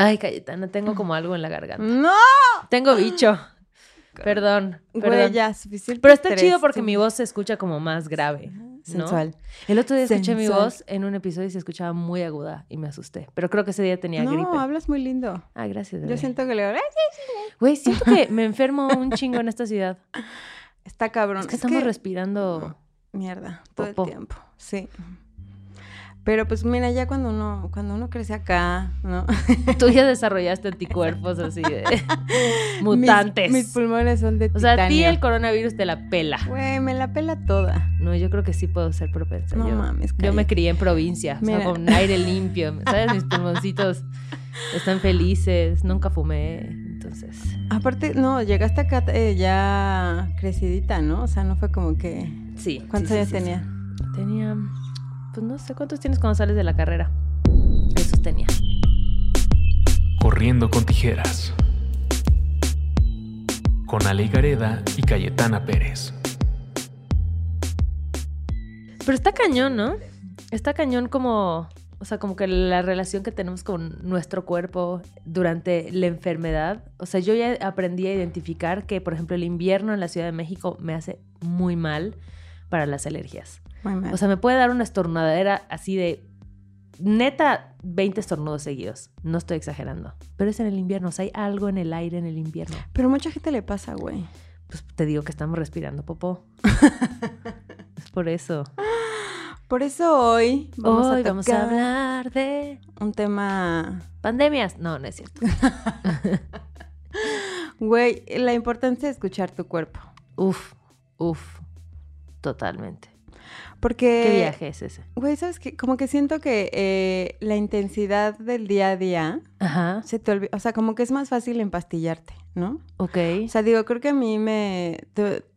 Ay, Cayetana, tengo como algo en la garganta. ¡No! Tengo bicho. Perdón, Güey, perdón. ya, suficiente. Pero está chido porque sí. mi voz se escucha como más grave. ¿no? Sensual. El otro día escuché mi voz en un episodio y se escuchaba muy aguda y me asusté. Pero creo que ese día tenía No, gripe. hablas muy lindo. Ah, gracias. Yo siento que le Güey, siento que me enfermo un chingo en esta ciudad. Está cabrón. Es que estamos respirando. Mierda, todo el tiempo. Sí. Pero pues mira, ya cuando uno, cuando uno crece acá, ¿no? Tú ya desarrollaste anticuerpos así de mutantes. Mis, mis pulmones son de o sea, a ti el coronavirus te la pela. Güey, me la pela toda. No, yo creo que sí puedo ser propensa. No yo, mames, yo me cállate. crié en provincia, o sea, Mira. con aire limpio. ¿Sabes? Mis pulmoncitos están felices, nunca fumé, entonces. Aparte, no, llegaste acá eh, ya crecidita, ¿no? O sea, no fue como que... Sí. ¿Cuántos sí, años sí, tenía? Tenía, pues no sé cuántos tienes cuando sales de la carrera. Esos tenía. Corriendo con tijeras. Con Ale Gareda y Cayetana Pérez. Pero está cañón, ¿no? Está cañón como, o sea, como que la relación que tenemos con nuestro cuerpo durante la enfermedad. O sea, yo ya aprendí a identificar que, por ejemplo, el invierno en la Ciudad de México me hace muy mal para las alergias. Muy mal. O sea, me puede dar una estornudadera así de neta 20 estornudos seguidos. No estoy exagerando. Pero es en el invierno, o sea, hay algo en el aire en el invierno. Pero mucha gente le pasa, güey. Pues te digo que estamos respirando popó. es por eso. Por eso hoy vamos, Hoy a, vamos a tocar hablar de un tema, pandemias. No, no es cierto. güey, la importancia de escuchar tu cuerpo. Uf, uf, totalmente. Porque... ¿Qué viaje es ese? Güey, ¿sabes qué? Como que siento que eh, la intensidad del día a día Ajá, se te olvida, o sea, como que es más fácil empastillarte, ¿no? ok. O sea, digo, creo que a mí me...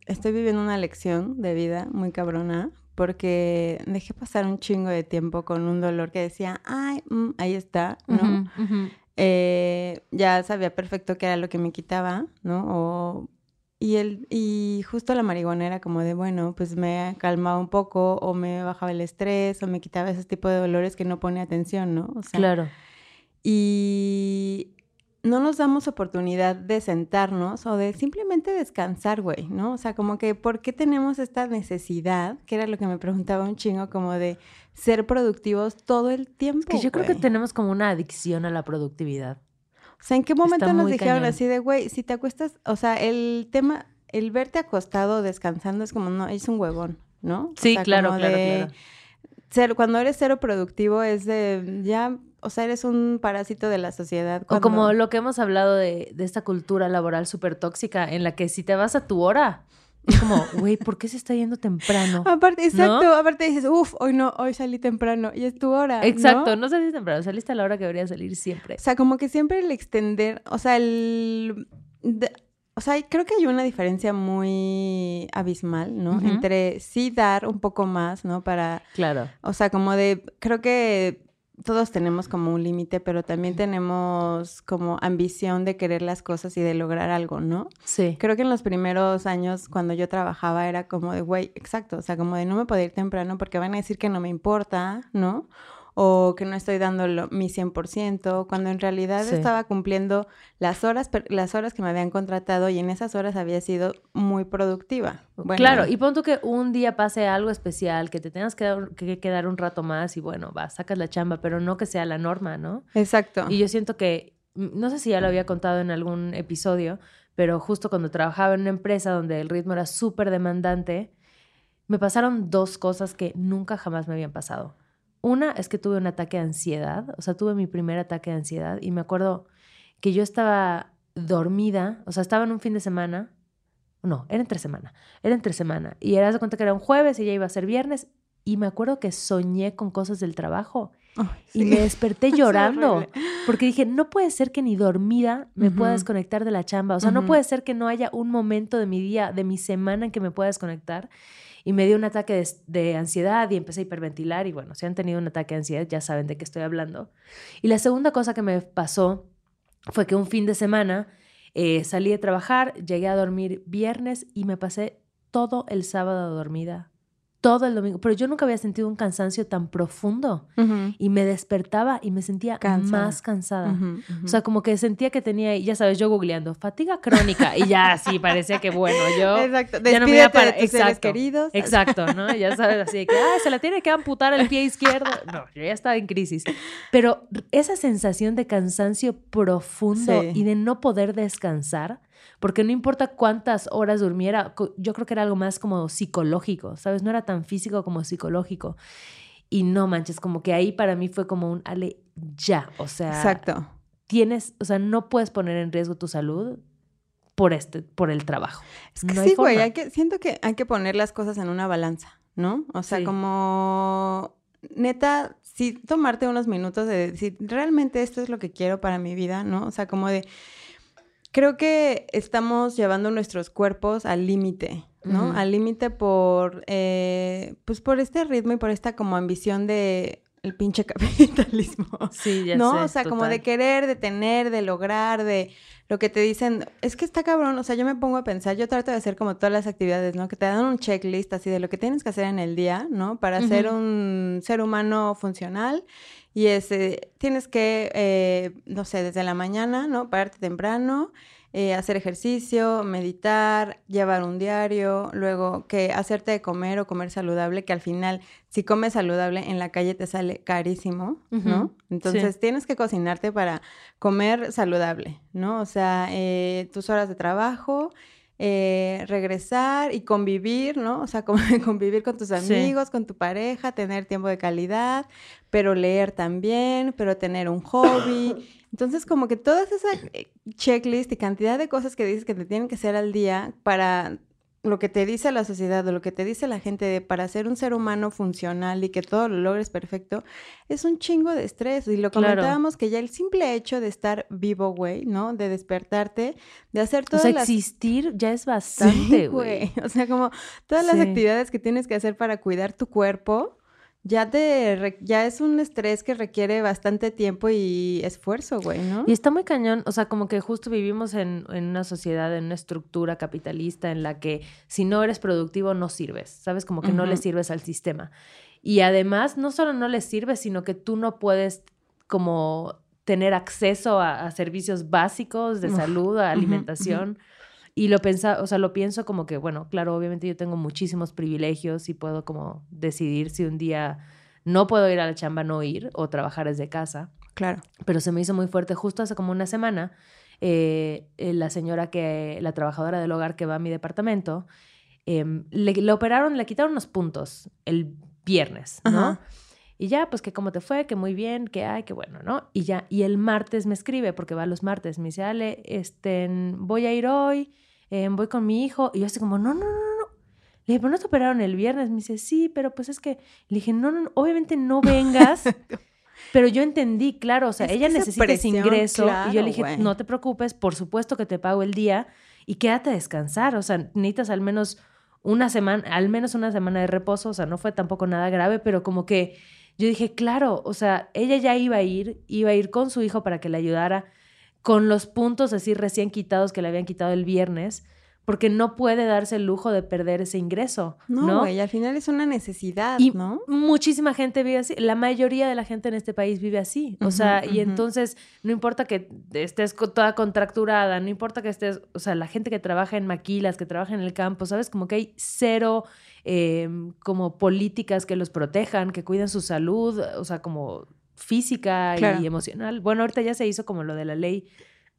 estoy viviendo una lección de vida muy cabrona porque dejé pasar un chingo de tiempo con un dolor que decía, ay, mm, ahí está, ¿no? Eh, ya sabía perfecto qué era lo que me quitaba, ¿no? O, y, el, y justo la marihuana era como de, bueno, pues me calmaba un poco o me bajaba el estrés o me quitaba ese tipo de dolores que no pone atención, ¿no? O sea, Claro. y no nos damos oportunidad de sentarnos o de simplemente descansar, güey, ¿no? O sea, como que, ¿por qué tenemos esta necesidad? Que era lo que me preguntaba un chingo, como de ser productivos todo el tiempo. Que yo creo que tenemos como una adicción a la productividad. O sea, ¿en qué momento nos dijeron cañón. así de, güey, si te acuestas, o sea, el tema, el verte acostado descansando es como, no, es un huevón, ¿no? O Sí, sea, claro, claro, de claro. cero- cuando eres cero productivo es de, ya, o sea, eres un parásito de la sociedad. O como lo que hemos hablado de, de esta cultura laboral súper tóxica en la que si te vas a tu hora, es como, güey, ¿por qué se está yendo temprano? Aparte, exacto, ¿No? aparte dices, uff, hoy no, hoy salí temprano y es tu hora. ¿no? Exacto, no saliste temprano, saliste a la hora que deberías salir siempre. O sea, como que siempre el extender, o sea, el... de- o sea, creo que hay una diferencia muy abismal, ¿no? Entre sí dar un poco más, ¿no? Para, Claro. o sea, como de, creo que todos tenemos como un límite, pero también tenemos como ambición de querer las cosas y de lograr algo, ¿no? Sí. Creo que en los primeros años cuando yo trabajaba era como de, güey, exacto, o sea, como de no me puedo ir temprano porque van a decir que no me importa, ¿no? O que no estoy dando lo- mi 100%, cuando en realidad Sí. estaba cumpliendo las horas, las horas que me habían contratado y en esas horas había sido muy productiva. Bueno, claro, y pon tú que un día pase algo especial, que te tengas que, dar- que quedar un rato más y bueno, va, sacas la chamba, pero no que sea la norma, ¿no? Exacto. Y yo siento que, mm, no sé si ya lo había contado en algún episodio, pero justo cuando trabajaba en una empresa donde el ritmo era súper demandante, me pasaron dos cosas que nunca jamás me habían pasado. Una es que tuve un ataque de ansiedad, o sea, tuve mi primer ataque de ansiedad y me acuerdo que yo estaba dormida, o sea, estaba en un fin de semana, no, era entre semana, era entre semana, y era de cuenta que era un jueves y ya iba a ser viernes, y me acuerdo que soñé con cosas del trabajo y me desperté Es llorando. Porque dije, no puede ser que ni dormida me pueda desconectar de la chamba. O sea, no puede ser que no haya un momento de mi día, de mi semana en que me pueda desconectar. Y me dio un ataque de, ansiedad y empecé a hiperventilar. Y bueno, si han tenido un ataque de ansiedad, ya saben de qué estoy hablando. Y la segunda cosa que me pasó fue que un fin de semana eh, salí de trabajar, llegué a dormir viernes y me pasé todo el sábado dormida. Todo el domingo, pero yo nunca había sentido un cansancio tan profundo Ujú. y me despertaba y me sentía Cansada. más cansada. Ujú, ujú. O sea, como que sentía que tenía, ya sabes, yo googleando, fatiga crónica y ya así parecía que bueno, yo Exacto. ya no me iba para de seres queridos. Exacto, ¿no? Ya sabes, así de que, ah, se la tiene que amputar el pie izquierdo. No, yo ya estaba en crisis. Pero esa sensación de cansancio profundo Sí. y de no poder descansar, porque no importa cuántas horas durmiera, yo creo que era algo más como psicológico, ¿sabes? No era tan físico como psicológico. Y no manches, como que ahí para mí fue como un, ale, ya, o sea, Exacto. tienes, o sea, no puedes poner en riesgo tu salud por este, por el trabajo. Es que No sí, güey, hay que, siento que hay que poner las cosas en una balanza, ¿no? O sea, Sí. como neta, sí tomarte unos minutos de decir, realmente esto es lo que quiero para mi vida, ¿no? O sea, como de, creo que estamos llevando nuestros cuerpos al límite, ¿no? Al límite por, eh, pues por este ritmo y por esta como ambición de el pinche capitalismo. Sí, ya ¿no? sé, o sea, como de querer, de tener, de lograr, de lo que te dicen. Es que está cabrón, o sea, yo me pongo a pensar, yo trato de hacer como todas las actividades, ¿no? Que te dan un checklist así de lo que tienes que hacer en el día, ¿no? Para ser un ser humano funcional. Y es, eh, tienes que, eh, no sé, desde la mañana, ¿no? Pararte temprano, eh, hacer ejercicio, meditar, llevar un diario, luego que hacerte de comer o comer saludable, que al final, si comes saludable en la calle te sale carísimo, ¿no? Entonces sí. tienes que cocinarte para comer saludable, ¿no? O sea, eh, tus horas de trabajo, eh, regresar y convivir, ¿no? O sea, como convivir con tus Sí. amigos, con tu pareja, tener tiempo de calidad, pero leer también, pero tener un hobby. Entonces, como que todas esas eh, checklist y cantidad de cosas que dices que te tienen que hacer al día para lo que te dice la sociedad o lo que te dice la gente de para ser un ser humano funcional y que todo lo logres perfecto, es un chingo de estrés. Y lo Claro. comentábamos que ya el simple hecho de estar vivo, güey, ¿no? De despertarte, de hacer O todas sea, las... existir ya es Sí, bastante, güey. O sea, como todas las Sí. actividades que tienes que hacer para cuidar tu cuerpo, ya te ya es un estrés que requiere bastante tiempo y esfuerzo, güey, ¿no? Y está muy cañón, o sea, como que justo vivimos en, en una sociedad, en una estructura capitalista en la que si no eres productivo no sirves, ¿sabes? Como que no le sirves al sistema. Y además, no solo no le sirves, sino que tú no puedes como tener acceso a, a servicios básicos de salud, a alimentación. Y lo pensa, o sea, lo pienso como que, bueno, claro, obviamente yo tengo muchísimos privilegios y puedo como decidir si un día no puedo ir a la chamba, no ir o trabajar desde casa Claro. pero se me hizo muy fuerte. Justo hace como una semana, eh, eh, la señora que, la trabajadora del hogar que va a mi departamento, em, le, le operaron, le quitaron unos puntos el viernes, ¿no? Ajá. Y ya, pues que cómo te fue, que muy bien, que ay, que bueno, ¿no? Y ya, y el martes me escribe, porque va los martes, me dice, Ale, este, voy a ir hoy, eh, voy con mi hijo. Y yo así como, no, no, no, no. Le dije, pero no te operaron el viernes. Me dice, sí, pero pues es que, le dije, no, no, no, obviamente no vengas. Pero yo entendí, claro, o sea, Es ella necesita ese ingreso. y yo le dije, no te preocupes, por supuesto que te pago el día y quédate a descansar. O sea, necesitas al menos una semana, al menos una semana de reposo. O sea, no fue tampoco nada grave, pero como que yo dije, claro, o sea, ella ya iba a ir, iba a ir con su hijo para que le ayudara con los puntos así recién quitados que le habían quitado el viernes, porque no puede darse el lujo de perder ese ingreso. No, ¿no? güey, al final es una necesidad, Y ¿no? muchísima gente vive así. La mayoría de la gente en este país vive así. O sea, y entonces no importa que estés toda contracturada, no importa que estés, o sea, la gente que trabaja en maquilas, que trabaja en el campo, ¿sabes? Como que hay cero eh, como políticas que los protejan, que cuiden su salud, o sea, como física Claro. y emocional. Bueno, ahorita ya se hizo como lo de la ley.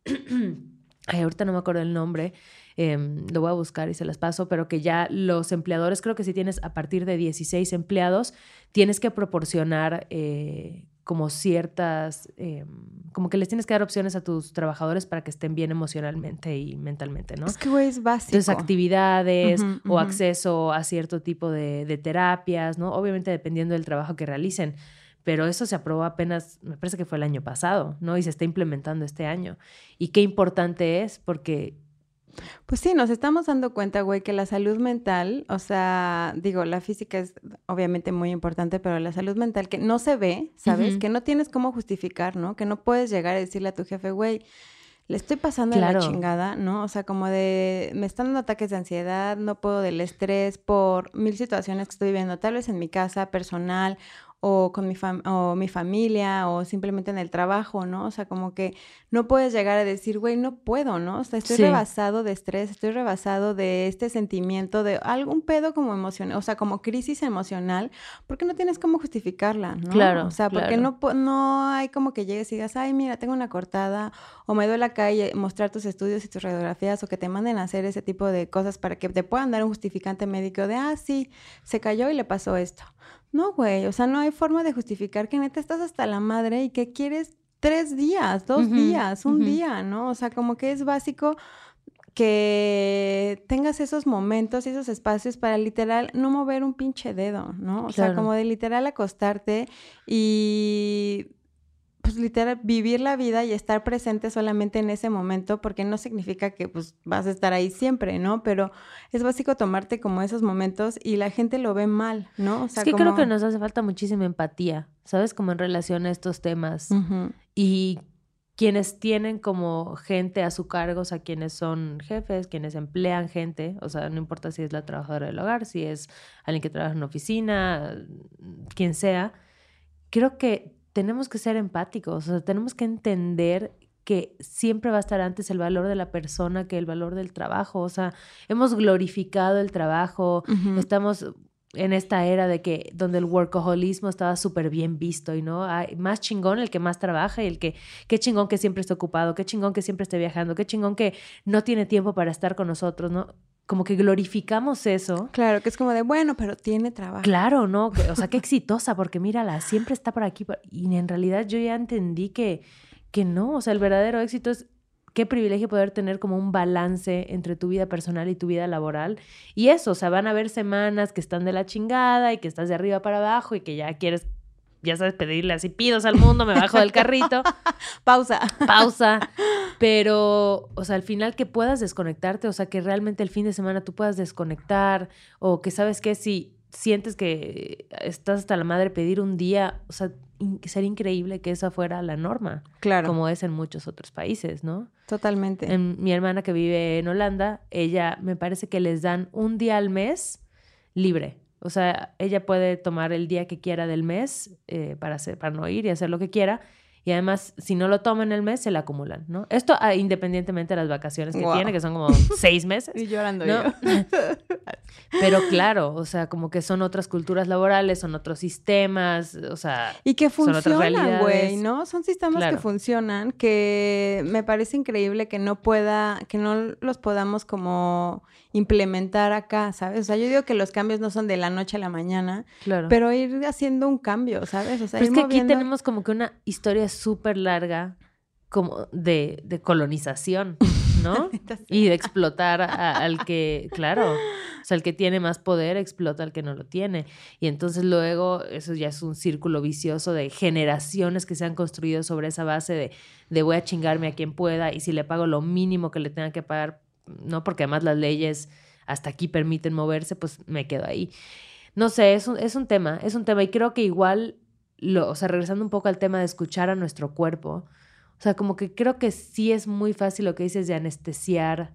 Ay, ahorita no me acuerdo el nombre. em, lo voy a buscar y se las paso, pero que ya los empleadores, creo que si tienes a partir de 16 empleados, tienes que proporcionar eh, como ciertas, em, como que les tienes que dar opciones a tus trabajadores para que estén bien emocionalmente y mentalmente, ¿no? Es que, güey, es básico. Entonces, actividades o acceso a cierto tipo de, de terapias, ¿no? Obviamente dependiendo del trabajo que realicen. Pero eso se aprobó apenas, me parece que fue el año pasado, ¿no? Y se está implementando este año. Y qué importante es porque Pues sí, nos estamos dando cuenta, güey, que la salud mental, o sea, digo, la física es obviamente muy importante, pero la salud mental que no se ve, ¿sabes? Que no tienes cómo justificar, ¿no? Que no puedes llegar a decirle a tu jefe, güey, le estoy pasando Claro. la chingada, ¿no? O sea, como de, me están dando ataques de ansiedad, no puedo del estrés por mil situaciones que estoy viviendo, tal vez en mi casa personal o con mi, fam- o mi familia o simplemente en el trabajo, ¿no? O sea, como que no puedes llegar a decir, güey, no puedo, ¿no? O sea, estoy Sí. rebasado de estrés, estoy rebasado de este sentimiento de algún pedo como emocional, o sea, como crisis emocional, porque no tienes cómo justificarla, ¿no? Claro, O sea, porque claro. no, no hay como que llegues y digas, ay, mira, tengo una cortada, o me duele acá y mostrar tus estudios y tus radiografías, o que te manden a hacer ese tipo de cosas para que te puedan dar un justificante médico de, ah, sí, se cayó y le pasó esto. No, güey, o sea, no hay forma de justificar que neta estás hasta la madre y que quieres tres días, dos días, un día, ¿no? O sea, como que es básico que tengas esos momentos y esos espacios para literal no mover un pinche dedo, ¿no? O sea, como de literal acostarte y pues literal vivir la vida y estar presente solamente en ese momento porque no significa que pues vas a estar ahí siempre, ¿no? Pero es básico tomarte como esos momentos y la gente lo ve mal, ¿no? O sea, es que creo que nos hace falta muchísima empatía, ¿sabes? Como en relación a estos temas. Y quienes tienen como gente a su cargo, o sea, quienes son jefes, quienes emplean gente, o sea, no importa si es la trabajadora del hogar, si es alguien que trabaja en una oficina, quien sea, creo que tenemos que ser empáticos, o sea, tenemos que entender que siempre va a estar antes el valor de la persona que el valor del trabajo, o sea, hemos glorificado el trabajo, estamos en esta era de que donde el workaholismo estaba súper bien visto y no hay más chingón el que más trabaja y el que qué chingón que siempre esté ocupado, qué chingón que siempre esté viajando, qué chingón que no tiene tiempo para estar con nosotros, ¿no? Como que glorificamos eso. Claro, que es como de, bueno, pero tiene trabajo. Claro, ¿no? O sea, qué exitosa, porque mírala, siempre está por aquí. Y en realidad yo ya entendí que, que no, o sea, el verdadero éxito es qué privilegio poder tener como un balance entre tu vida personal y tu vida laboral. Y eso, o sea, van a haber semanas que están de la chingada y que estás de arriba para abajo y que ya quieres, ya sabes, pedirle así, pidos al mundo, me bajo del carrito Pausa. pausa, pero, o sea, al final que puedas desconectarte, o sea, que realmente el fin de semana tú puedas desconectar, o que sabes que si sientes que estás hasta la madre pedir un día, o sea, in- sería increíble que esa fuera la norma, Claro, como es en muchos otros países, ¿no? totalmente. En, mi hermana que vive en Holanda, ella me parece que les dan un día al mes libre. O sea, ella puede tomar el día que quiera del mes eh, para, hacer, para no ir y hacer lo que quiera. Y además, si no lo toma en el mes, se le acumulan, ¿no? Esto ah, independientemente de las vacaciones que tiene, que son como seis meses. Y llorando ¿no? yo. Pero claro, o sea, como que son otras culturas laborales, son otros sistemas, o sea, Y que funcionan, güey. ¿no? Son sistemas Claro. que funcionan, que me parece increíble que no pueda, que no los podamos como implementar acá, ¿sabes? O sea, yo digo que los cambios no son de la noche a la mañana, claro. pero ir haciendo un cambio, ¿sabes? O sea, Pero es que aquí tenemos como que una historia súper larga como de, de colonización, ¿no? y de explotar a- al que, claro, o sea, el que tiene más poder explota al que no lo tiene. Y entonces luego eso ya es un círculo vicioso de generaciones que se han construido sobre esa base de, de voy a chingarme a quien pueda y si le pago lo mínimo que le tenga que pagar, ¿no? Porque además las leyes hasta aquí permiten moverse, pues me quedo ahí. No sé, es un, es un tema, es un tema y creo que igual, lo, o sea, regresando un poco al tema de escuchar a nuestro cuerpo, o sea, como que creo que sí es muy fácil lo que dices de anestesiar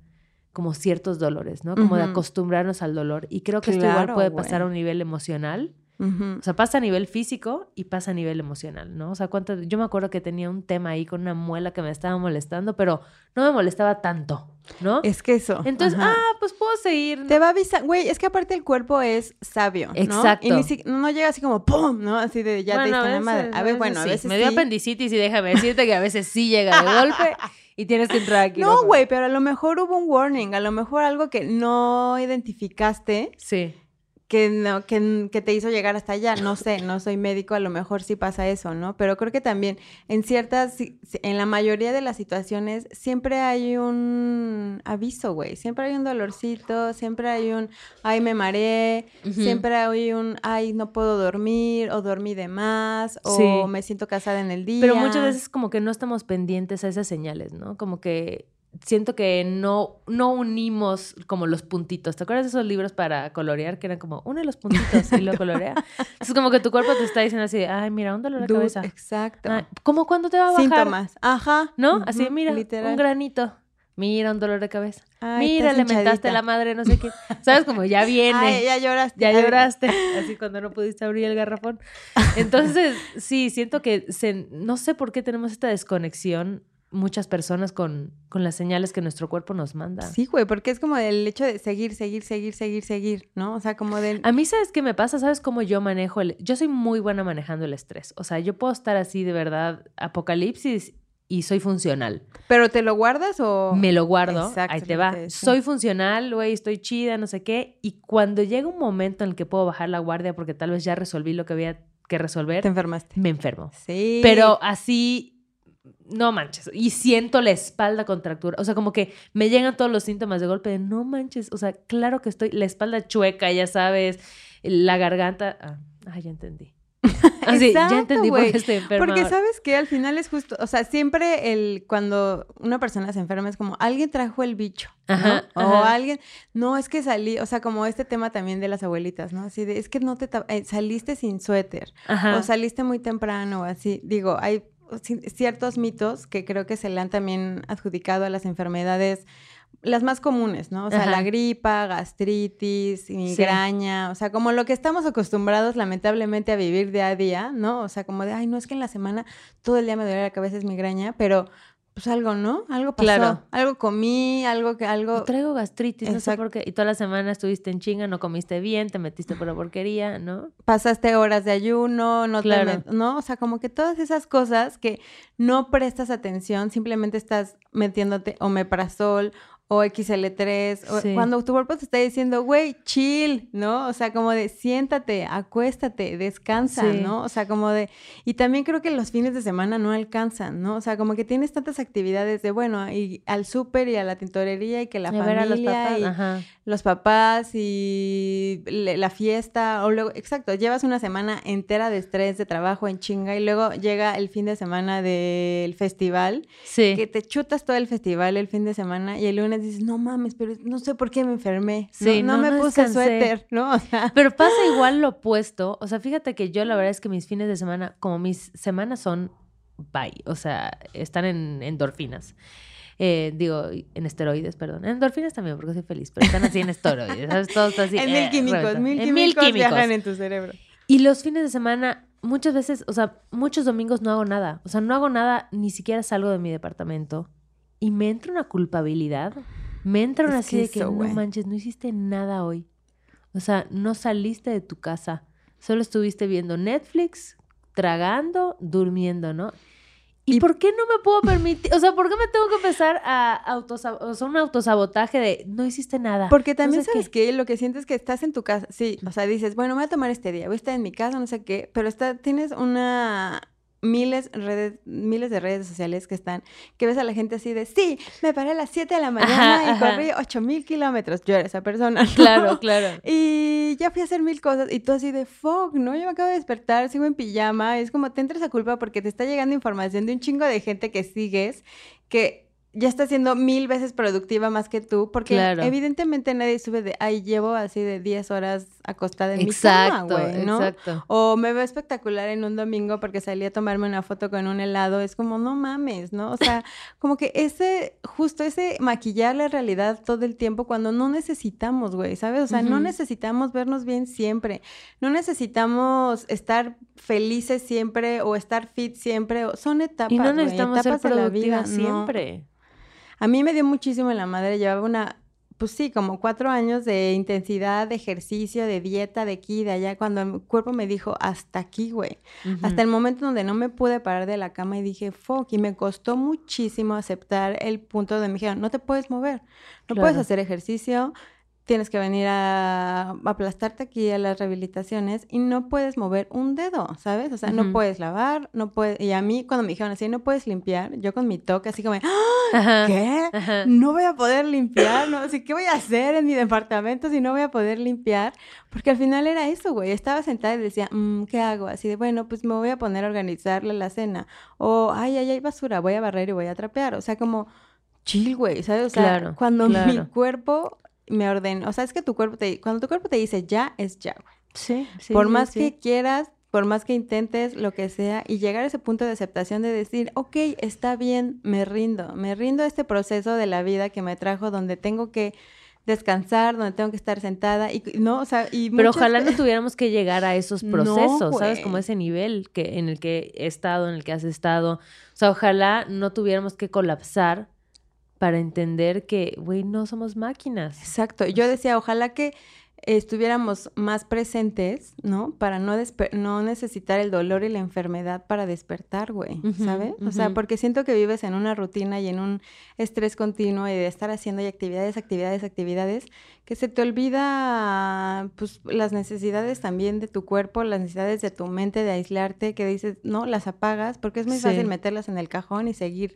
como ciertos dolores, ¿no? Como de acostumbrarnos al dolor. Y creo que esto igual puede pasar a un nivel emocional. O sea, pasa a nivel físico y pasa a nivel emocional, ¿no? O sea, cuánto, yo me acuerdo que tenía un tema ahí con una muela que me estaba molestando, pero no me molestaba tanto, ¿no? Es que eso. Entonces, ajá. ah, pues puedo seguir. Te va a avisar, güey, es que aparte el cuerpo es sabio, ¿no? Exacto. Y ni si- no llega así como ¡pum! ¿no? Así de ya Bueno, te diste madre. A ver, bueno, a sí. veces Me dio sí. apendicitis y déjame decirte que a veces sí llega de golpe y tienes que entrar aquí. No, güey, pero a lo mejor hubo un warning, a lo mejor algo que no identificaste Sí. Que no que, que te hizo llegar hasta allá. No sé, no soy médico, a lo mejor sí pasa eso, ¿no? Pero creo que también en ciertas, en la mayoría de las situaciones siempre hay un aviso, güey. Siempre hay un dolorcito, siempre hay un, ay, me mareé, siempre hay un, ay, no puedo dormir, o dormí de más, o Sí. me siento cansada en el día. Pero muchas veces como que no estamos pendientes a esas señales, ¿no? Como que siento que no, no unimos como los puntitos. ¿Te acuerdas de esos libros para colorear que eran como une los puntitos y lo colorea? Es como que tu cuerpo te está diciendo así, ay, mira, un dolor de cabeza. Exacto. Ay, ¿Cómo cuándo te va a bajar? Síntomas. Ajá. ¿No? Así, mira, literal. un granito. Mira, un dolor de cabeza. Ay, mira, le mentaste hinchadita. la madre, no sé qué. ¿Sabes? Como ya viene. Ay, ya lloraste. Ya lloraste, así cuando no pudiste abrir el garrafón. Entonces, sí, siento que se- no sé por qué tenemos esta desconexión muchas personas con, con las señales que nuestro cuerpo nos manda. Sí, güey, porque es como el hecho de seguir, seguir, seguir, seguir, seguir, ¿no? O sea, como del... A mí, ¿sabes qué me pasa? ¿Sabes cómo yo manejo el... Yo soy muy buena manejando el estrés. O sea, yo puedo estar así de verdad, apocalipsis, y soy funcional. ¿Pero te lo guardas o...? Me lo guardo, Exacto, ahí te va. Soy funcional, güey, estoy chida, no sé qué. Y cuando llega un momento en el que puedo bajar la guardia porque tal vez ya resolví lo que había que resolver, Te enfermaste. me enfermo. Sí. Pero así, no manches. Y siento la espalda contractura. O sea, como que me llegan todos los síntomas de golpe de no manches. O sea, claro que estoy, la espalda chueca, ya sabes, la garganta. Ah, ah, ya entendí. Así, ya entendí por qué estoy enferma. Porque sabes que al final es justo, o sea, siempre el cuando una persona se enferma es como alguien trajo el bicho, ¿no? Ajá, o alguien, no es que salí, o sea, como este tema también de las abuelitas, ¿no? Así de, es que no te eh, saliste sin suéter Ajá. o saliste muy temprano así. Digo, hay ciertos mitos que creo que se le han también adjudicado a las enfermedades las más comunes, ¿no? O sea, Ajá. la gripa, gastritis, migraña, o sea, como lo que estamos acostumbrados lamentablemente a vivir día a día, ¿no? O sea, como de, ay, no es que en la semana todo el día me duele la cabeza, es migraña, pero pues algo, ¿no? Algo pasó, Claro. algo comí, algo que algo Traigo gastritis, no sé por qué. Y toda la semana estuviste en chinga, no comiste bien, te metiste por la porquería, ¿no? pasaste horas de ayuno, no te Claro. met- ¿no? O sea, como que todas esas cosas que no prestas atención, simplemente estás metiéndote omeprazol o XL3, o Sí. cuando tu cuerpo te está diciendo, güey, chill, ¿no? O sea, como de siéntate, acuéstate, descansa, Sí. ¿no? O sea, como de... Y también creo que los fines de semana no alcanzan, ¿no? O sea, como que tienes tantas actividades de, bueno, y al súper y a la tintorería y que la Y familia a los papás. y Ajá. los papás y le- la fiesta, o luego, exacto, llevas una semana entera de estrés, de trabajo en chinga, y luego llega el fin de semana del festival, Sí. que te chutas todo el festival el fin de semana, y el lunes dices, no mames, pero no sé por qué me enfermé, no- Sí, no, no, me puse descansé". suéter, ¿no? O sea, Pero pasa igual lo opuesto. O sea, fíjate que yo la verdad es que mis fines de semana, como mis semanas son bye, o sea, están en endorfinas. Eh, digo, en esteroides, perdón. En endorfinas también, porque soy feliz, pero están así en esteroides. ¿sabes? Todo está así. en eh, mil químicos, mil En químicos, viajan en tu cerebro. Y los fines de semana, muchas veces, o sea, muchos domingos no hago nada. O sea, no hago nada, ni siquiera salgo de mi departamento. Y me entra una culpabilidad. Me entra Es una así que de que no manches, no hiciste nada hoy. O sea, no saliste de tu casa. Solo estuviste viendo Netflix, tragando, durmiendo, ¿no? ¿Y, Y- por qué no me puedo permitir? O sea, ¿por qué me tengo que empezar a autosab- o sea, un autosabotaje de no hiciste nada? Porque No también sé sabes qué. que lo que sientes es que estás en tu casa, sí, o sea, dices, bueno, me voy a tomar este día, voy a estar en mi casa, no sé qué, pero está, tienes una miles redes, miles de redes sociales que están, que ves a la gente así de, sí, me paré a las 7 de la mañana y corrí 8 mil kilómetros, yo era esa persona. ¿no? Claro, claro. Y ya fui a hacer mil cosas y tú así de fuck, ¿no? Yo me acabo de despertar, sigo en pijama. Es como te entras a culpa porque te está llegando información de un chingo de gente que sigues que ya está siendo mil veces productiva más que tú. Porque Claro. evidentemente nadie sube de, ay, llevo así de 10 horas acostada en mi cama, Exacto, güey, ¿no? exacto. O me veo espectacular en un domingo porque salí a tomarme una foto con un helado. Es como, no mames, ¿no? O sea, como que ese, justo ese maquillar la realidad todo el tiempo cuando no necesitamos, güey, ¿sabes? O sea, no necesitamos vernos bien siempre. No necesitamos estar felices siempre o estar fit siempre. Son etapas, Y no necesitamos ser etapas vida, productivas no. A mí me dio muchísimo en la madre. Llevaba una, pues sí, como cuatro años de intensidad, de ejercicio, de dieta, de aquí, de allá, cuando mi cuerpo me dijo, hasta aquí, güey. Hasta el momento donde no me pude parar de la cama y dije, fuck, y me costó muchísimo aceptar el punto donde me dijeron, no te puedes mover, no puedes hacer ejercicio, tienes que venir a aplastarte aquí a las rehabilitaciones y no puedes mover un dedo, ¿sabes? O sea, no puedes lavar, no puedes, y a mí cuando me dijeron así, no puedes limpiar, yo con mi toque así como, ¡Ah! ¿qué? Ajá. No voy a poder limpiar, ¿no? ¿qué voy a hacer en mi departamento si no voy a poder limpiar? Porque al final era eso, güey. Estaba sentada y decía, "Mm, ¿qué hago? Así de, bueno, pues me voy a poner a organizarle la cena. O, ay, ay, hay basura, voy a barrer y voy a trapear. O sea, como chill, güey, ¿sabes? O sea, Claro, cuando mi cuerpo me ordena, o sea, es que tu cuerpo te, cuando tu cuerpo te dice ya, es ya. Sí, sí. por más sí. que quieras, por más que intentes, lo que sea, y llegar a ese punto de aceptación de decir, ok, está bien, me rindo, me rindo a este proceso de la vida que me trajo donde tengo que descansar, donde tengo que estar sentada, y no, o sea, y Pero muchas ojalá no tuviéramos que llegar a esos No, procesos, ¿sabes? Como ese nivel que, en el que he estado, en el que has estado. O sea, ojalá no tuviéramos que colapsar para entender que, güey, no somos máquinas. Exacto. Yo decía, ojalá que estuviéramos más presentes, ¿no? Para no, no necesitar el dolor y la enfermedad para despertar, güey, ¿sabes? O sea, porque siento que vives en una rutina y en un estrés continuo y de estar haciendo y actividades, actividades, actividades, que se te olvida, pues, las necesidades también de tu cuerpo, las necesidades de tu mente, de aislarte, que dices, no, las apagas, porque es muy Sí. fácil meterlas en el cajón y seguir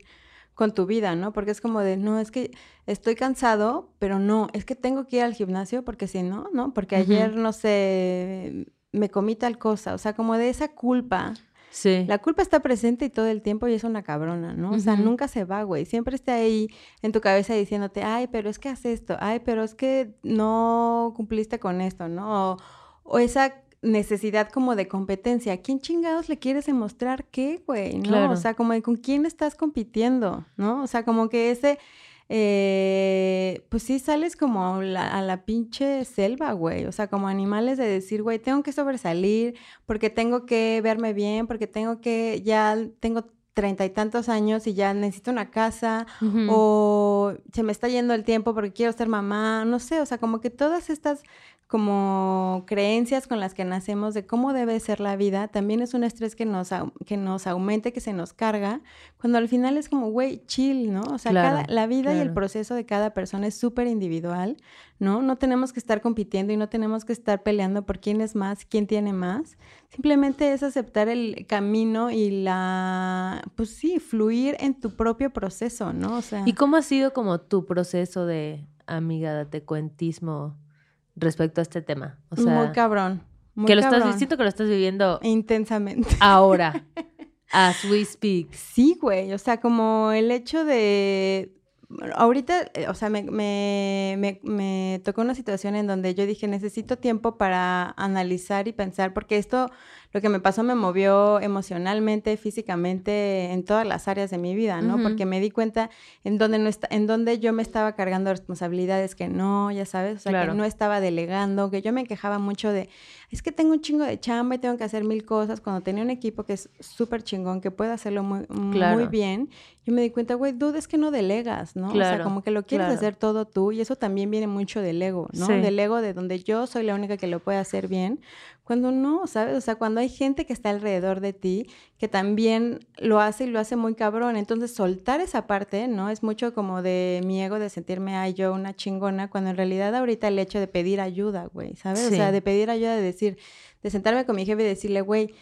con tu vida, ¿no? Porque es como de, no, es que estoy cansado, pero no, es que tengo que ir al gimnasio porque si no, ¿no? Porque ayer, no sé, me comí tal cosa, o sea, como de esa culpa. Sí. La culpa está presente y todo el tiempo y es una cabrona, ¿no? O sea, nunca se va, güey. Siempre está ahí en tu cabeza diciéndote, ay, pero es que haces esto, ay, pero es que no cumpliste con esto, ¿no? O, o esa necesidad como de competencia. ¿A quién chingados le quieres demostrar qué, güey? ¿No? Claro. O sea, como de con quién estás compitiendo, ¿no? O sea, como que ese... eh, pues sí sales como a la, a la pinche selva, güey. O sea, como animales de decir, güey, tengo que sobresalir porque tengo que verme bien, porque tengo que, ya tengo treinta y tantos años y ya necesito una casa, o se me está yendo el tiempo porque quiero ser mamá, no sé, o sea, como que todas estas como creencias con las que nacemos de cómo debe ser la vida, también es un estrés que nos, que nos aumente, que se nos carga, cuando al final es como, güey, chill, ¿no? O sea, Claro, cada, la vida y el proceso de cada persona es súper individual, ¿no? No tenemos que estar compitiendo y no tenemos que estar peleando por quién es más, quién tiene más. Simplemente es aceptar el camino y la, pues sí, fluir en tu propio proceso, ¿no? O sea, ¿Y cómo ha sido como tu proceso de amiga, date cuentismo respecto a este tema? O sea, muy cabrón. Muy que lo cabrón. estás, siento que lo estás viviendo Intensamente. ahora, as we speak. Sí, güey, o sea, como el hecho de... Ahorita, eh, o sea, me, me, me, me tocó una situación en donde yo dije, necesito tiempo para analizar y pensar, porque esto, lo que me pasó me movió emocionalmente, físicamente, en todas las áreas de mi vida, ¿no? Porque me di cuenta en donde, no está, en donde yo me estaba cargando responsabilidades que no, ya sabes, o sea, Claro. que no estaba delegando, que yo me quejaba mucho de, es que tengo un chingo de chamba y tengo que hacer mil cosas, cuando tenía un equipo que es súper chingón, que puede hacerlo muy, muy Claro. bien, yo me di cuenta, güey, duda es que no delegas, ¿no? o sea, Claro, como que lo quieres claro. hacer todo tú y eso también viene mucho del ego, ¿no? Sí. Del ego de donde yo soy la única que lo puede hacer bien, cuando no, ¿sabes? O sea, cuando hay gente que está alrededor de ti que también lo hace y lo hace muy cabrón, entonces soltar esa parte, ¿no? Es mucho como de mi ego de sentirme, ay, yo una chingona, cuando en realidad ahorita el hecho de pedir ayuda, güey, ¿sabes? O Sí. sea, de pedir ayuda, de decir, de sentarme con mi jefe y decirle, güey,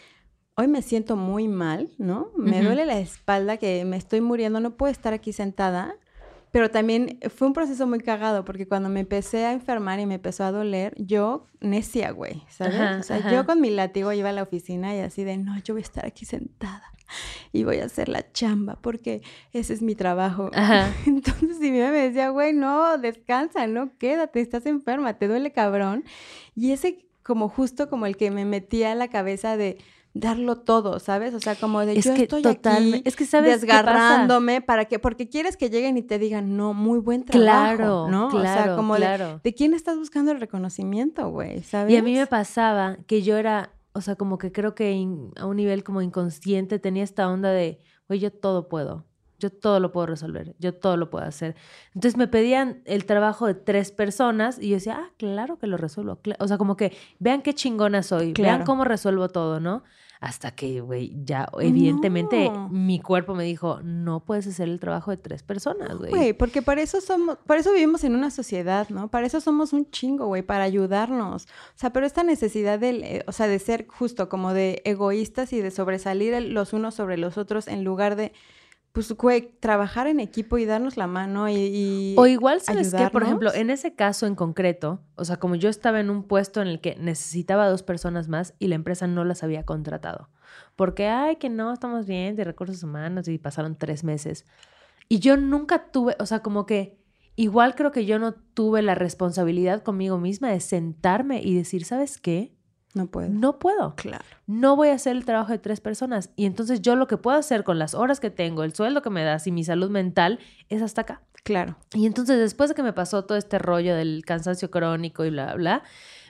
hoy me siento muy mal, ¿no? Me Ujú. duele la espalda, que me estoy muriendo, no puedo estar aquí sentada. Pero también fue un proceso muy cagado, porque cuando me empecé a enfermar y me empezó a doler, yo necia, güey, ¿sabes? Ajá, o sea, ajá. yo con mi látigo iba a la oficina y así de, no, yo voy a estar aquí sentada y voy a hacer la chamba, porque ese es mi trabajo. Ajá. Entonces, si mi me decía, güey, no, descansa, no, quédate, estás enferma, te duele cabrón. Y ese como justo como el que me metía a la cabeza de darlo todo, ¿sabes? O sea, como de Es yo que estoy totalme- aquí es que ¿sabes desgarrándome para que porque quieres que lleguen y te digan, "No, muy buen trabajo", Claro, ¿no? o sea, claro, como de- claro. de, quién estás buscando el reconocimiento, güey, ¿sabes? Y a mí me pasaba que yo era, o sea, como que creo que in- a un nivel como inconsciente tenía esta onda de, oye, yo todo puedo, yo todo lo puedo resolver, yo todo lo puedo hacer. Entonces me pedían el trabajo de tres personas y yo decía, ah, claro que lo resuelvo. cla-". O sea, como que vean qué chingona soy, vean cómo resuelvo todo, ¿no? Hasta que, güey, ya evidentemente No. mi cuerpo me dijo, no puedes hacer el trabajo de tres personas, güey. Güey, porque para eso somos, por eso vivimos en una sociedad, ¿no? Para eso somos un chingo, güey, para ayudarnos. O sea, pero esta necesidad del, eh, o sea, de ser justo como de egoístas y de sobresalir los unos sobre los otros en lugar de, pues, güey, trabajar en equipo y darnos la mano y... y- O igual, ¿sabes qué? Por ejemplo, en ese caso en concreto, o sea, como yo estaba en un puesto en el que necesitaba dos personas más y la empresa no las había contratado. Porque, ay, que no, estamos bien de recursos humanos y pasaron tres meses. Y yo nunca tuve, o sea, como que igual creo que yo no tuve la responsabilidad conmigo misma de sentarme y decir, ¿sabes qué? No puedo. No puedo. Claro. No voy a hacer el trabajo de tres personas. Y entonces yo lo que puedo hacer con las horas que tengo, el sueldo que me das y mi salud mental es hasta acá. Claro. Y entonces después de que me pasó todo este rollo del cansancio crónico y bla, bla, bla,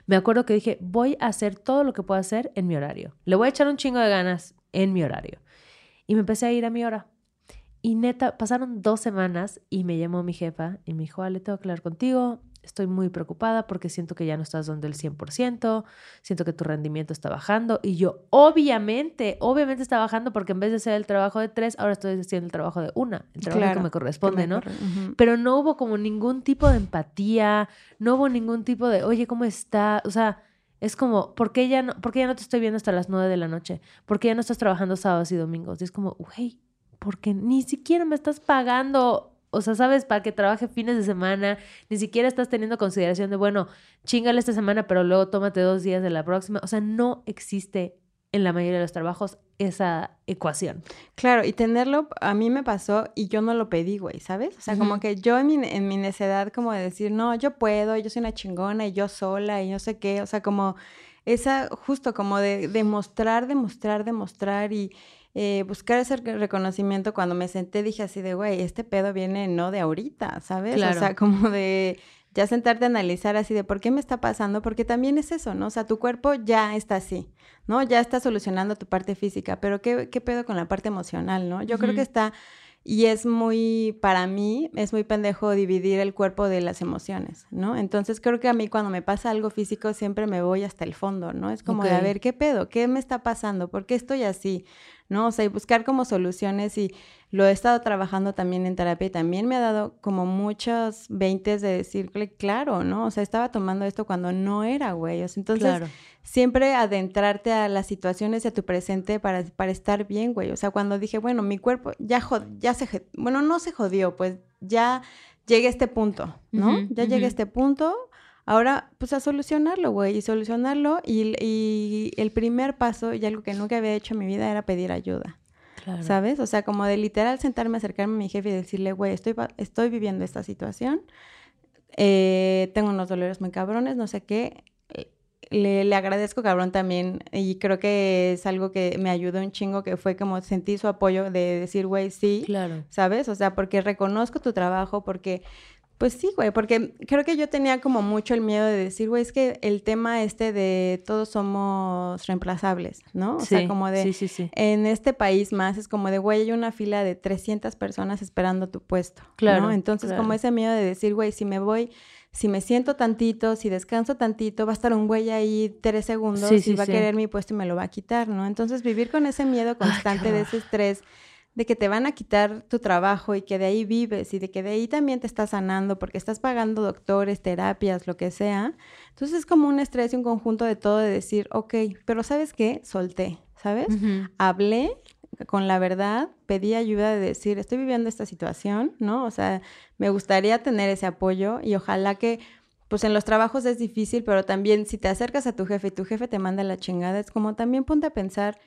me acuerdo que dije, voy a hacer todo lo que puedo hacer en mi horario. Le voy a echar un chingo de ganas en mi horario. Y me empecé a ir a mi hora. Y neta, pasaron dos semanas y me llamó mi jefa y me dijo, Ale, tengo que hablar contigo. Estoy muy preocupada porque siento que ya no estás dando el 100%, siento que tu rendimiento está bajando. Y yo, obviamente, obviamente está bajando porque en vez de hacer el trabajo de tres, ahora estoy haciendo el trabajo de una, el trabajo Claro, que me corresponde, Que me ¿no? corre-. Pero no hubo como ningún tipo de empatía, no hubo ningún tipo de, oye, ¿cómo está? O sea, es como, ¿por qué ya no, por qué ya no te estoy viendo hasta las nueve de la noche? ¿Por qué ya no estás trabajando sábados y domingos? Y es como, güey, porque ni siquiera me estás pagando, o sea, ¿sabes? Para que trabaje fines de semana, ni siquiera estás teniendo consideración de, bueno, chingale esta semana, pero luego tómate dos días de la próxima. O sea, no existe en la mayoría de los trabajos esa ecuación. Claro, y tenerlo a mí me pasó y yo no lo pedí, güey, ¿sabes? O sea, como que yo en mi, en mi necedad como de decir, no, yo puedo, yo soy una chingona y yo sola y no sé qué, o sea, como esa, justo como de demostrar, demostrar, demostrar y eh, buscar ese re- reconocimiento cuando me senté dije así de, güey, este pedo viene no de ahorita, ¿sabes? Claro. O sea, como de ya sentarte a analizar así de por qué me está pasando, porque también es eso, ¿no? O sea, tu cuerpo ya está así, ¿no? Ya está solucionando tu parte física, pero ¿qué, qué pedo con la parte emocional, ¿no? Yo creo que está, y es muy, para mí, es muy pendejo dividir el cuerpo de las emociones, ¿no? Entonces creo que a mí cuando me pasa algo físico siempre me voy hasta el fondo, ¿no? Es como de, a ver, ¿qué pedo? ¿Qué me está pasando? ¿Por qué estoy así? ¿No? O sea, y buscar como soluciones y lo he estado trabajando también en terapia y también me ha dado como muchos veintes de decirle, claro, ¿no? O sea, estaba tomando esto cuando no era, güey. O sea, entonces, claro. siempre adentrarte a las situaciones y a tu presente para, para estar bien, güey. O sea, cuando dije, bueno, mi cuerpo ya, jod- ya se, bueno, no se jodió, pues ya llegué a este punto, ¿no? Ya llegué a este punto. Ahora, pues a solucionarlo, güey, y solucionarlo. Y, y el primer paso, y algo que nunca había hecho en mi vida, era pedir ayuda. claro. ¿Sabes? O sea, como de literal sentarme, acercarme a mi jefe y decirle, güey, estoy, estoy viviendo esta situación, eh, tengo unos dolores muy cabrones, no sé qué. Le, le agradezco cabrón también y creo que es algo que me ayudó un chingo, que fue como sentir su apoyo de decir, güey, sí, Claro. ¿sabes? O sea, porque reconozco tu trabajo, porque, pues sí, güey, porque creo que yo tenía como mucho el miedo de decir, güey, es que el tema este de todos somos reemplazables, ¿no? O sea, como de, Sí, sí, sí. en este país más es como de, güey, hay una fila de 300 personas esperando tu puesto. Claro, ¿no? Entonces, como ese miedo de decir, güey, si me voy, si me siento tantito, si descanso tantito, va a estar un güey ahí tres segundos Sí, y sí, va sí. a querer mi puesto y me lo va a quitar, ¿no? Entonces, vivir con ese miedo constante de ese estrés de que te van a quitar tu trabajo y que de ahí vives y de que de ahí también te estás sanando porque estás pagando doctores, terapias, lo que sea. Entonces es como un estrés y un conjunto de todo de decir, ok, pero ¿sabes qué? Solté, ¿sabes? Hablé con la verdad, pedí ayuda de decir, estoy viviendo esta situación, ¿no? O sea, me gustaría tener ese apoyo y ojalá que, pues en los trabajos es difícil, pero también si te acercas a tu jefe y tu jefe te manda la chingada, es como también ponte a pensar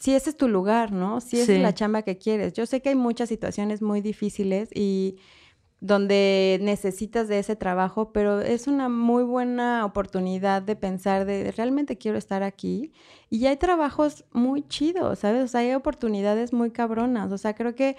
si ese es tu lugar, ¿no? Si esa Sí. es la chamba que quieres. Yo sé que hay muchas situaciones muy difíciles y donde necesitas de ese trabajo, pero es una muy buena oportunidad de pensar de realmente quiero estar aquí. Y hay trabajos muy chidos, ¿sabes? O sea, hay oportunidades muy cabronas. O sea, creo que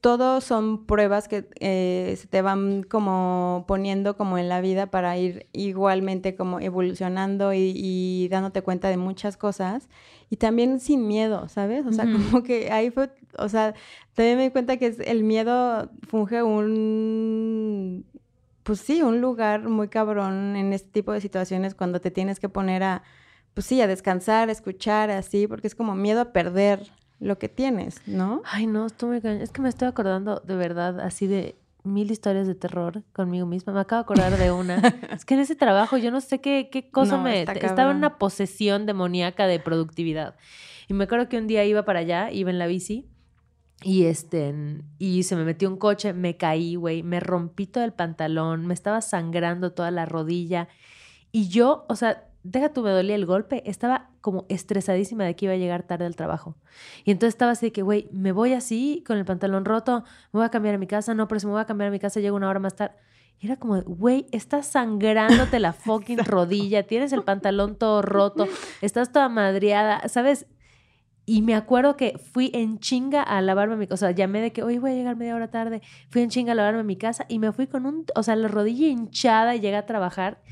todos son pruebas que eh, se te van como poniendo como en la vida para ir igualmente como evolucionando y, y dándote cuenta de muchas cosas y también sin miedo, ¿sabes? O sea, como que ahí fue, o sea, también me di cuenta que es- el miedo funge un, pues sí, un lugar muy cabrón en este tipo de situaciones cuando te tienes que poner a, pues sí, a descansar, a escuchar, así, porque es como miedo a perder lo que tienes, ¿no? Ay, no, muy cañón. Es que me estoy acordando de verdad así de mil historias de terror conmigo misma. Me acabo de acordar de una. es que en ese trabajo yo no sé qué, qué cosa No, me... Estaba en una posesión demoníaca de productividad. Y me acuerdo que un día iba para allá, iba en la bici y este y se me metió un coche, me caí, güey, me rompí todo el pantalón, me estaba sangrando toda la rodilla y yo, o sea, deja tú, me dolía el golpe, estaba como estresadísima de que iba a llegar tarde al trabajo. Y entonces estaba así de que, güey, me voy así, con el pantalón roto, me voy a cambiar a mi casa, no, pero si me voy a cambiar a mi casa, llego una hora más tarde. Y era como, güey, estás sangrándote la fucking rodilla, tienes el pantalón todo roto, estás toda madreada, ¿sabes? Y me acuerdo que fui en chinga a lavarme mi casa. O sea, llamé de que, oye, voy a llegar media hora tarde. Fui en chinga a lavarme mi casa y me fui con un, o sea, la rodilla hinchada y llegué a trabajar.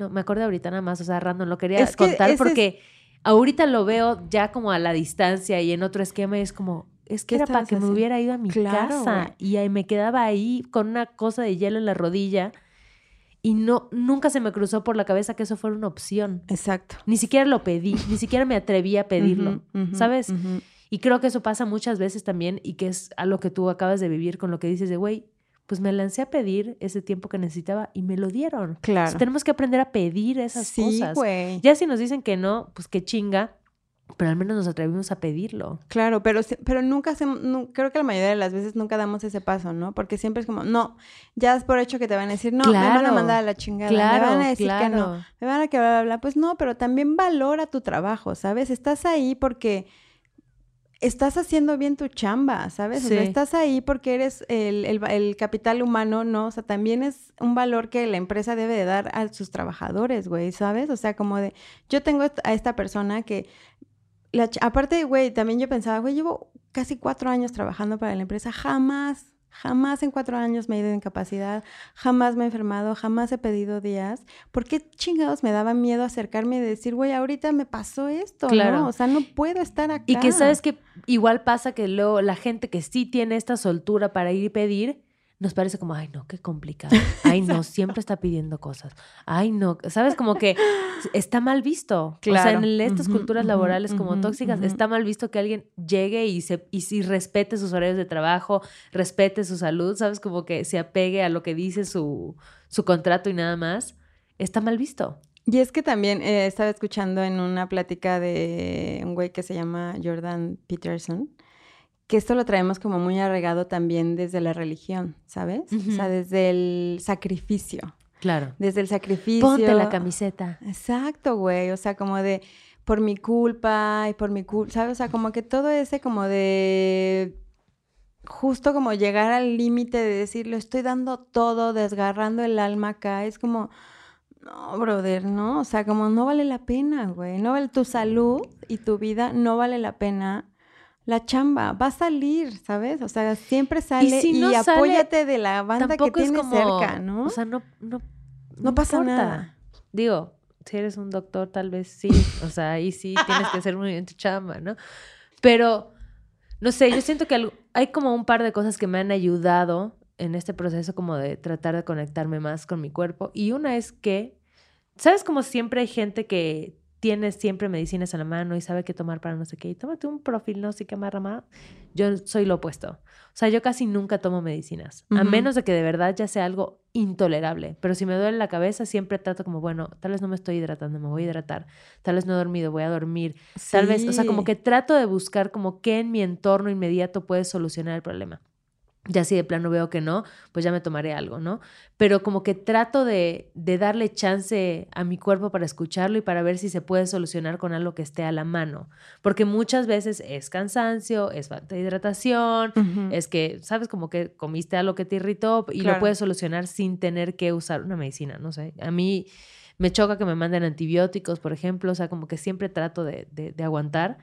No, me acuerdo ahorita nada más, o sea, random, lo quería contar porque ahorita lo veo ya como a la distancia y en otro esquema y es como, es que era para que me hubiera ido a mi casa y ahí me quedaba ahí con una cosa de hielo en la rodilla y no nunca se me cruzó por la cabeza que eso fuera una opción. Exacto. Ni siquiera lo pedí, ni siquiera me atreví a pedirlo, ¿sabes? Y creo que eso pasa muchas veces también y que es a lo que tú acabas de vivir con lo que dices de, güey, pues me lancé a pedir ese tiempo que necesitaba y me lo dieron. Claro. tenemos que aprender a pedir esas sí, cosas. Ya si nos dicen que no, pues qué chinga, pero al menos nos atrevimos a pedirlo. Claro, pero, pero nunca hacemos, creo que la mayoría de las veces nunca damos ese paso, ¿no? Porque siempre es como, no, ya es por hecho que te van a decir, no, me van a mandar a la chingada, me van a decir que no, me van a que bla, bla, bla. Pues no, pero también valora tu trabajo, ¿sabes? Estás ahí porque estás haciendo bien tu chamba, ¿sabes? O sea, estás ahí porque eres el, el, el, capital humano, ¿no? O sea, también es un valor que la empresa debe de dar a sus trabajadores, güey, ¿sabes? O sea, como de, yo tengo a esta persona que aparte, güey, también yo pensaba, güey, llevo casi cuatro años trabajando para la empresa, jamás, jamás en cuatro años me he ido de incapacidad, jamás me he enfermado, jamás he pedido días. ¿Por qué chingados me daba miedo acercarme y decir, güey, ahorita me pasó esto, claro. ¿no? O sea, no puedo estar acá. Y que sabes que igual pasa que luego la gente que sí tiene esta soltura para ir y pedir, nos parece como, ay, no, qué complicado. Ay, no, siempre está pidiendo cosas. Ay, no, sabes, como que está mal visto. Claro. O sea, en estas culturas laborales como tóxicas, está mal visto que alguien llegue y, se, y, y, respete sus horarios de trabajo, respete su salud, sabes, como que se apegue a lo que dice su, su contrato y nada más. Está mal visto. Y es que también eh, estaba escuchando en una plática de un güey que se llama Jordan Peterson que esto lo traemos como muy arraigado también desde la religión, ¿sabes? O sea, desde el sacrificio. Claro. Desde el sacrificio. Ponte la camiseta. Exacto, güey. O sea, como de por mi culpa y por mi culpa, ¿sabes? O sea, como que todo ese como de justo como llegar al límite de decir, lo estoy dando todo, desgarrando el alma acá, es como, no, brother, ¿no? O sea, como no vale la pena, güey, no vale tu salud y tu vida, no vale la pena la chamba va a salir, ¿sabes? O sea, siempre sale y, apóyate de la banda que tienes cerca, ¿no? O sea, no, no, no, pasa nada. Digo, si eres un doctor, tal vez sí. O sea, ahí sí tienes que hacer muy bien tu chamba, ¿no? Pero, no sé, yo siento que hay como un par de cosas que me han ayudado en este proceso como de tratar de conectarme más con mi cuerpo. Y una es que, ¿sabes? Como siempre hay gente que tienes siempre medicinas a la mano y sabe qué tomar para no sé qué, y tómate un profil no sé qué más Yo soy lo opuesto. O sea, yo casi nunca tomo medicinas, a menos de que de verdad ya sea algo intolerable. Pero si me duele la cabeza, siempre trato como, bueno, tal vez no me estoy hidratando, me voy a hidratar. Tal vez no he dormido, voy a dormir. Tal vez, o sea, como que trato de buscar como qué en mi entorno inmediato puede solucionar el problema. Ya si de plano veo que no, pues ya me tomaré algo, ¿no? Pero como que trato de, de, darle chance a mi cuerpo para escucharlo y para ver si se puede solucionar con algo que esté a la mano. Porque muchas veces es cansancio, es falta de hidratación, es que, ¿sabes? Como que comiste algo que te irritó y lo puedes solucionar sin tener que usar una medicina, no sé. A mí me choca que me manden antibióticos, por ejemplo, o sea, como que siempre trato de, de, de aguantar.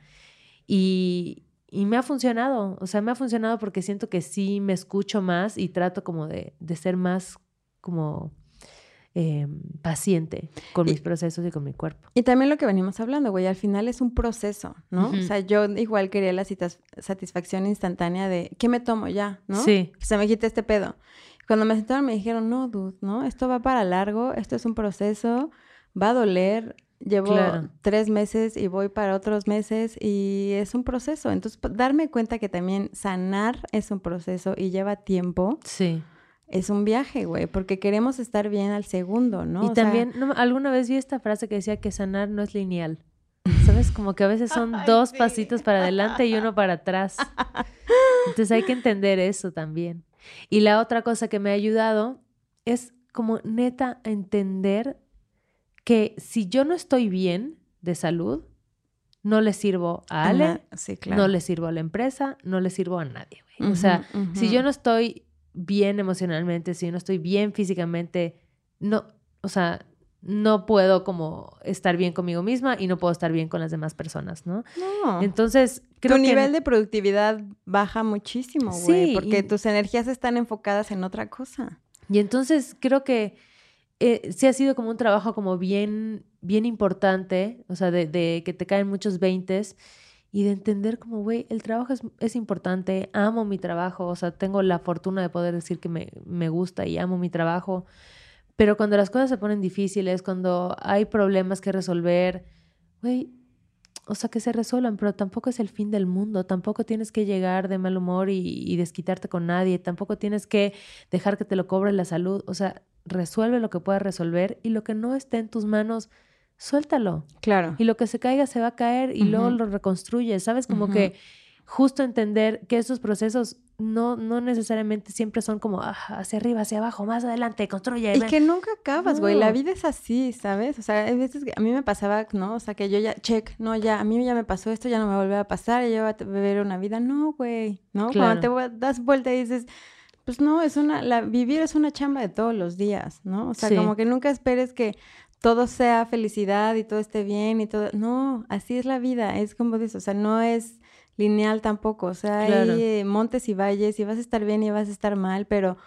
Y, y me ha funcionado, o sea, me ha funcionado porque siento que sí me escucho más y trato como de, de ser más como eh, paciente con mis procesos y con mi cuerpo. Y también lo que venimos hablando, güey, al final es un proceso, ¿no? O sea, yo igual quería la satisfacción instantánea de, ¿qué me tomo ya? ¿No? Sí. Se me quite este pedo. Cuando me sentaron me dijeron, no, dude, ¿no? Esto va para largo, esto es un proceso, va a doler, Llevo tres meses y voy para otros meses y es un proceso. Entonces, darme cuenta que también sanar es un proceso y lleva tiempo. Sí. Es un viaje, güey, porque queremos estar bien al segundo, ¿no? Y también, alguna vez vi esta frase que decía que sanar no es lineal. ¿Sabes? Como que a veces son dos pasitos para adelante y uno para atrás. Entonces hay que entender eso también. Y la otra cosa que me ha ayudado es como neta entender que si yo no estoy bien de salud, no le sirvo a Ale, Ana- sí, claro. no le sirvo a la empresa, no le sirvo a nadie. güey. O sea, si yo no estoy bien emocionalmente, si yo no estoy bien físicamente, no, o sea, no puedo como estar bien conmigo misma y no puedo estar bien con las demás personas, ¿no? No. Entonces, creo tu que nivel de productividad baja muchísimo, güey, Sí, porque y- tus energías están enfocadas en otra cosa. Y entonces creo que eh, sí ha sido como un trabajo como bien, bien importante, o sea, de, que te caen muchos veintes y de entender como, güey, el trabajo es, es importante, amo mi trabajo, o sea, tengo la fortuna de poder decir que me, me gusta y amo mi trabajo, pero cuando las cosas se ponen difíciles, cuando hay problemas que resolver, güey, o sea, que se resuelvan, pero tampoco es el fin del mundo, tampoco tienes que llegar de mal humor y, y desquitarte con nadie, tampoco tienes que dejar que te lo cobre la salud, o sea, resuelve lo que puedas resolver y lo que no esté en tus manos, suéltalo. Claro. Y lo que se caiga se va a caer y luego lo reconstruyes, ¿sabes? Como que justo entender que estos procesos no, no necesariamente siempre son como ah, hacia arriba, hacia abajo, más adelante, construye. Y que nunca acabas, güey. La vida es así, ¿sabes? O sea, hay veces que a mí me pasaba, ¿no? O sea, que yo ya, check, no, ya, a mí ya me pasó esto, ya no me vuelve a pasar, ya voy a vivir una vida. No, güey, ¿no? Claro. Cuando te das vuelta y dices, pues no, es una, la, vivir es una chamba de todos los días, ¿no? O sea, Sí. como que nunca esperes que todo sea felicidad y todo esté bien y todo. No, así es la vida, es como dices, o sea, no es lineal tampoco, o sea, Claro. hay eh, montes y valles y vas a estar bien y vas a estar mal, pero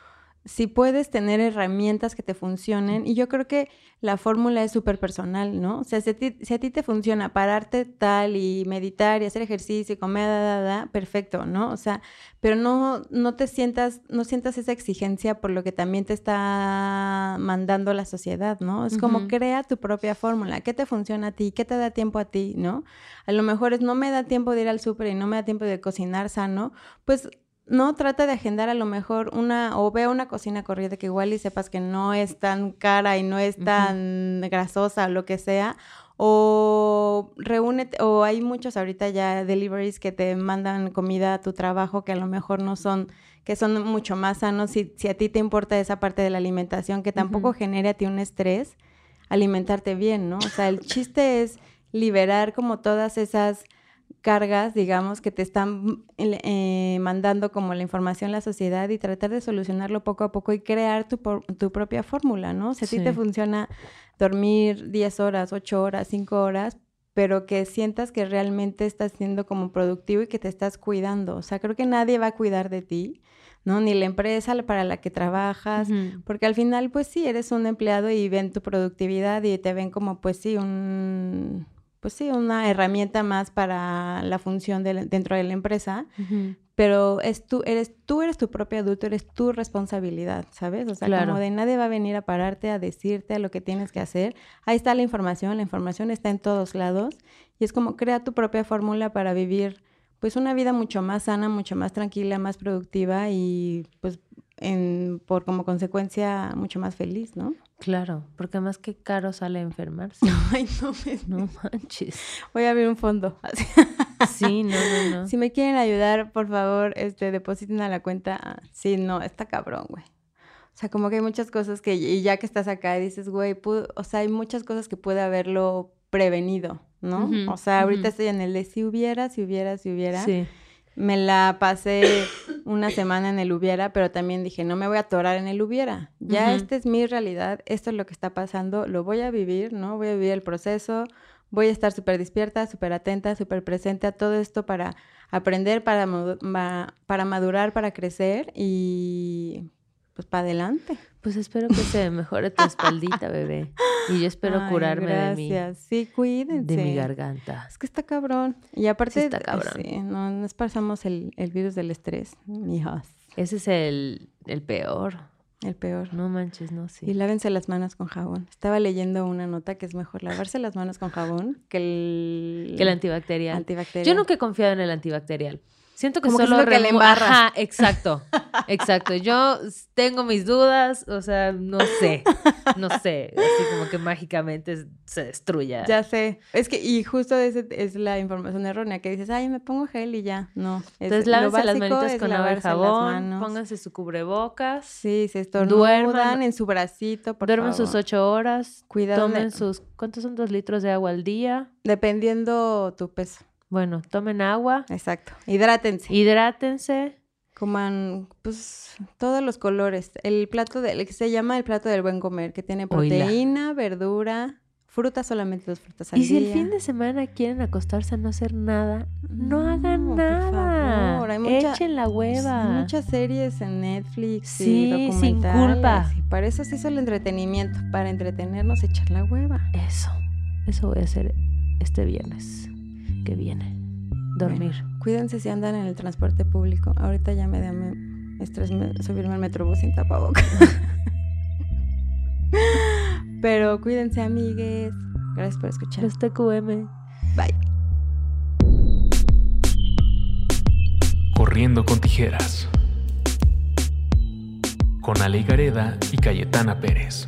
si puedes tener herramientas que te funcionen, y yo creo que la fórmula es súper personal, ¿no? O sea, si a, ti, si a ti te funciona pararte tal y meditar y hacer ejercicio y comer, da, da, da, perfecto, ¿no? O sea, pero no, no te sientas, no sientas esa exigencia por lo que también te está mandando la sociedad, ¿no? Es como crea tu propia fórmula, ¿qué te funciona a ti? ¿Qué te da tiempo a ti? ¿No? A lo mejor es no me da tiempo de ir al súper y no me da tiempo de cocinar sano, pues no trata de agendar a lo mejor una o ve una cocina corriente que igual y sepas que no es tan cara y no es tan grasosa o lo que sea o reúnete o hay muchos ahorita ya deliveries que te mandan comida a tu trabajo que a lo mejor no son que son mucho más sanos si, si a ti te importa esa parte de la alimentación que tampoco Ujú. genere a ti un estrés alimentarte bien, ¿no? O sea, el chiste es liberar como todas esas cargas, digamos, que te están eh, mandando como la información la sociedad y tratar de solucionarlo poco a poco y crear tu, por- tu propia fórmula, ¿no? Si a ti te Sí. funciona dormir 10 horas, 8 horas, 5 horas, pero que sientas que realmente estás siendo como productivo y que te estás cuidando. O sea, creo que nadie va a cuidar de ti, ¿no? Ni la empresa para la que trabajas, porque al final, pues sí, eres un empleado y ven tu productividad y te ven como, pues sí, un, pues sí, una herramienta más para la función de la- dentro de la empresa, pero es tú, eres, tú eres tu propio adulto, eres tu responsabilidad, ¿sabes? O sea, Claro. como de nadie va a venir a pararte a decirte lo que tienes que hacer. Ahí está la información, la información está en todos lados y es como crea tu propia fórmula para vivir pues una vida mucho más sana, mucho más tranquila, más productiva y pues en, por como consecuencia mucho más feliz, ¿no? Claro, porque además qué caro sale enfermarse. Ay, no, me- No manches. voy a abrir un fondo. Sí, no, no, no. Si me quieren ayudar, por favor, este, depositen a la cuenta. Sí, no, está cabrón, güey. O sea, como que hay muchas cosas que, y ya que estás acá, dices, güey, pudo- o sea, hay muchas cosas que puede haberlo prevenido, ¿no? O sea, ahorita estoy en el de si hubiera, si hubiera, si hubiera. Sí. Me la pasé una semana en el hubiera, pero también dije, no me voy a atorar en el hubiera. Ya esta es mi realidad, esto es lo que está pasando, lo voy a vivir, ¿no? Voy a vivir el proceso, voy a estar súper despierta, súper atenta, súper presente a todo esto para aprender, para, ma- para madurar, para crecer y pues para adelante. Pues espero que se mejore tu espaldita, bebé. Y yo espero Ay, curarme de mi, gracias. Sí, cuídense. de mi garganta. Es que está cabrón. Y aparte, está cabrón. sí, no, no esparcamos el, el virus del estrés, mijas. Ese es el, el peor. El peor. No manches, no, Y sí. lávense las manos con jabón. Estaba leyendo una nota que es mejor lavarse las manos con jabón que el, Que el antibacterial. antibacterial. Yo nunca he confiado en el antibacterial. Siento que Como que solo es lo que le embarras. Ajá, exacto. Exacto. Yo tengo mis dudas, o sea, no sé. No sé. Así como que mágicamente se destruya. Ya sé. Es que, y justo ese es la información errónea, que dices, ay, me pongo gel y ya. No. es- Entonces lo lávense las manitas con agua y jabón, pónganse su cubrebocas, Sí, se estornudan Duerman. en su bracito, por duermen favor. sus ocho horas, Cuidado tomen sus... ¿Cuántos son dos litros de agua al día? Dependiendo tu peso. Bueno, tomen agua, Exacto. Hidrátense. hidrátense. Coman, pues, todos los colores. El plato del, el que se llama el plato del buen comer, que tiene proteína, verdura, fruta, solamente dos frutas al Y si el fin de semana quieren acostarse a no hacer nada, no, No, hagan por nada. favor, hay mucha- Echen la hueva. hay muchas series en Netflix Sí, y sin culpa. Y para eso se hizo el entretenimiento, para entretenernos, echar la hueva. Eso. Eso voy a hacer este viernes que viene. Dormir. Cuídense si andan en el transporte público. Ahorita ya me da me- estrés me- subirme al metrobús sin tapabocas. Pero cuídense, amigues. Gracias por escuchar. Los TQM. Bye. Corriendo con tijeras. Con Ale Gareda y Cayetana Pérez.